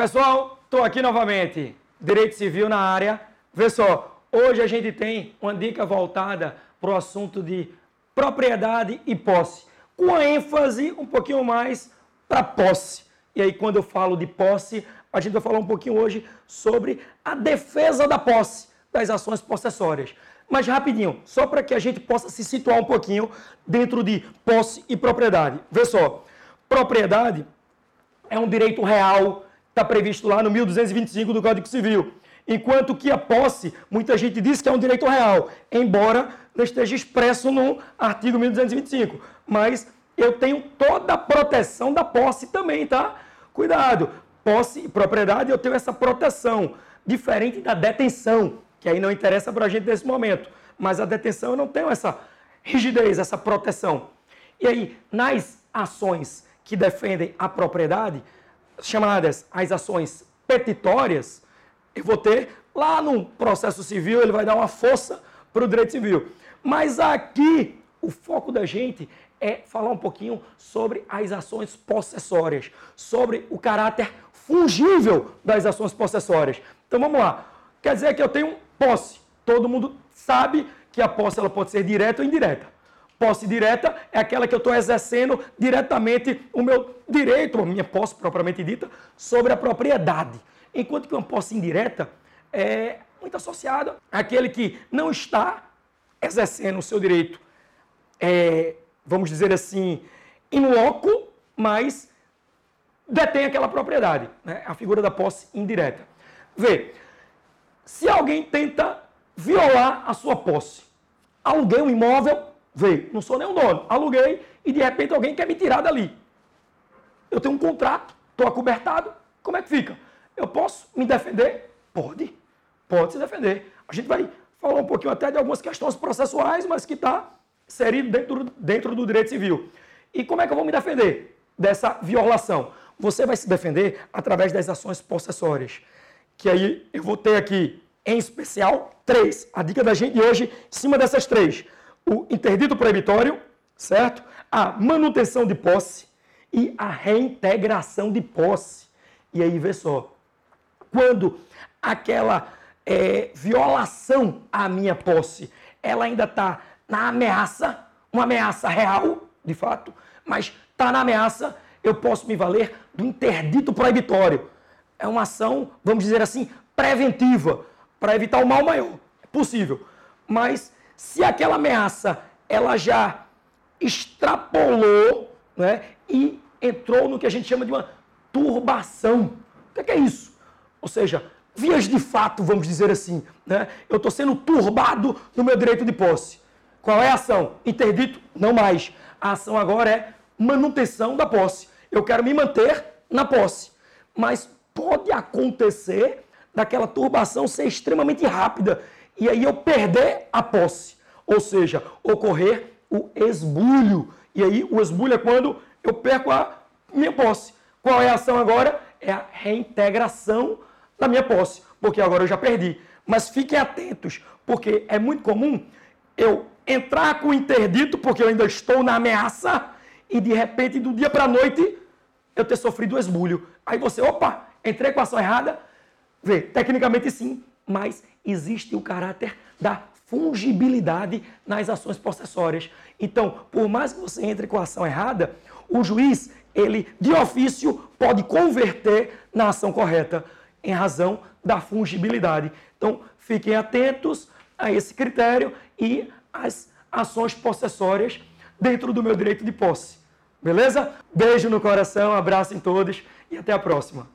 Pessoal, estou aqui novamente. Direito Civil na área. Vê só, hoje a gente tem uma dica voltada para o assunto de propriedade e posse, com a ênfase um pouquinho mais para posse. E aí, quando eu falo de posse, a gente vai falar um pouquinho hoje sobre a defesa da posse, das ações possessórias. Mas rapidinho, só para que a gente possa se situar um pouquinho dentro de posse e propriedade. Vê só, propriedade é um direito real, está previsto lá no 1225 do Código Civil. Enquanto que a posse, muita gente diz que é um direito real, embora não esteja expresso no artigo 1225. Mas eu tenho toda a proteção da posse também, tá? Cuidado, posse e propriedade eu tenho essa proteção, diferente da detenção, que aí não interessa para a gente nesse momento. Mas a detenção eu não tenho essa rigidez, essa proteção. E aí, nas ações que defendem a propriedade, chamadas as ações petitórias, eu vou ter lá no processo civil, ele vai dar uma força para o direito civil. Mas aqui, o foco da gente é falar um pouquinho sobre as ações possessórias, sobre o caráter fungível das ações possessórias. Então vamos lá. Quer dizer que eu tenho posse. Todo mundo sabe que a posse ela pode ser direta ou indireta. Posse direta é aquela que eu estou exercendo diretamente o meu direito, a minha posse propriamente dita, sobre a propriedade. Enquanto que uma posse indireta é muito associada àquele que não está exercendo o seu direito, é, vamos dizer assim, in loco, mas detém aquela propriedade. Né? A figura da posse indireta. Vê, se alguém tenta violar a sua posse, aluguei um imóvel, vê, não sou nem dono, aluguei e de repente alguém quer me tirar dali. Eu tenho um contrato, estou acobertado, como é que fica? Eu posso me defender? Pode, pode se defender. A gente vai falar um pouquinho até de algumas questões processuais, mas que está inserido dentro, dentro do direito civil. E como é que eu vou me defender dessa violação? Você vai se defender através das ações possessórias que aí eu vou ter aqui, em especial, três. A dica da gente de hoje, em cima dessas três. O interdito proibitório, certo? A manutenção de posse e a reintegração de posse. E aí, vê só, quando aquela é, violação à minha posse, ela ainda está na ameaça, uma ameaça real, de fato, mas está na ameaça, eu posso me valer do interdito proibitório é uma ação, vamos dizer assim, preventiva, para evitar o mal maior. É possível. Mas se aquela ameaça ela já extrapolou né, e entrou no que a gente chama de uma turbação. O que é, isso? Ou seja, vias de fato, vamos dizer assim. Né? Eu estou sendo turbado no meu direito de posse. Qual é a ação? Interdito? Não mais. A ação agora é manutenção da posse. Eu quero me manter na posse. Mas pode acontecer daquela turbação ser extremamente rápida e aí eu perder a posse. Ou seja, ocorrer o esbulho. E aí o esbulho é quando eu perco a minha posse. Qual é a ação agora? É a reintegração da minha posse, porque agora eu já perdi. Mas fiquem atentos, porque é muito comum eu entrar com o interdito, porque eu ainda estou na ameaça, e de repente, do dia para a noite, eu ter sofrido o esbulho. Aí você, opa, Entrei com a ação errada? Vê, tecnicamente sim, mas existe o caráter da fungibilidade nas ações possessórias. Então, por mais que você entre com a ação errada, o juiz, ele de ofício pode converter na ação correta em razão da fungibilidade. Então, fiquem atentos a esse critério e as ações possessórias dentro do meu direito de posse. Beleza? Beijo no coração, abraço em todos e até a próxima.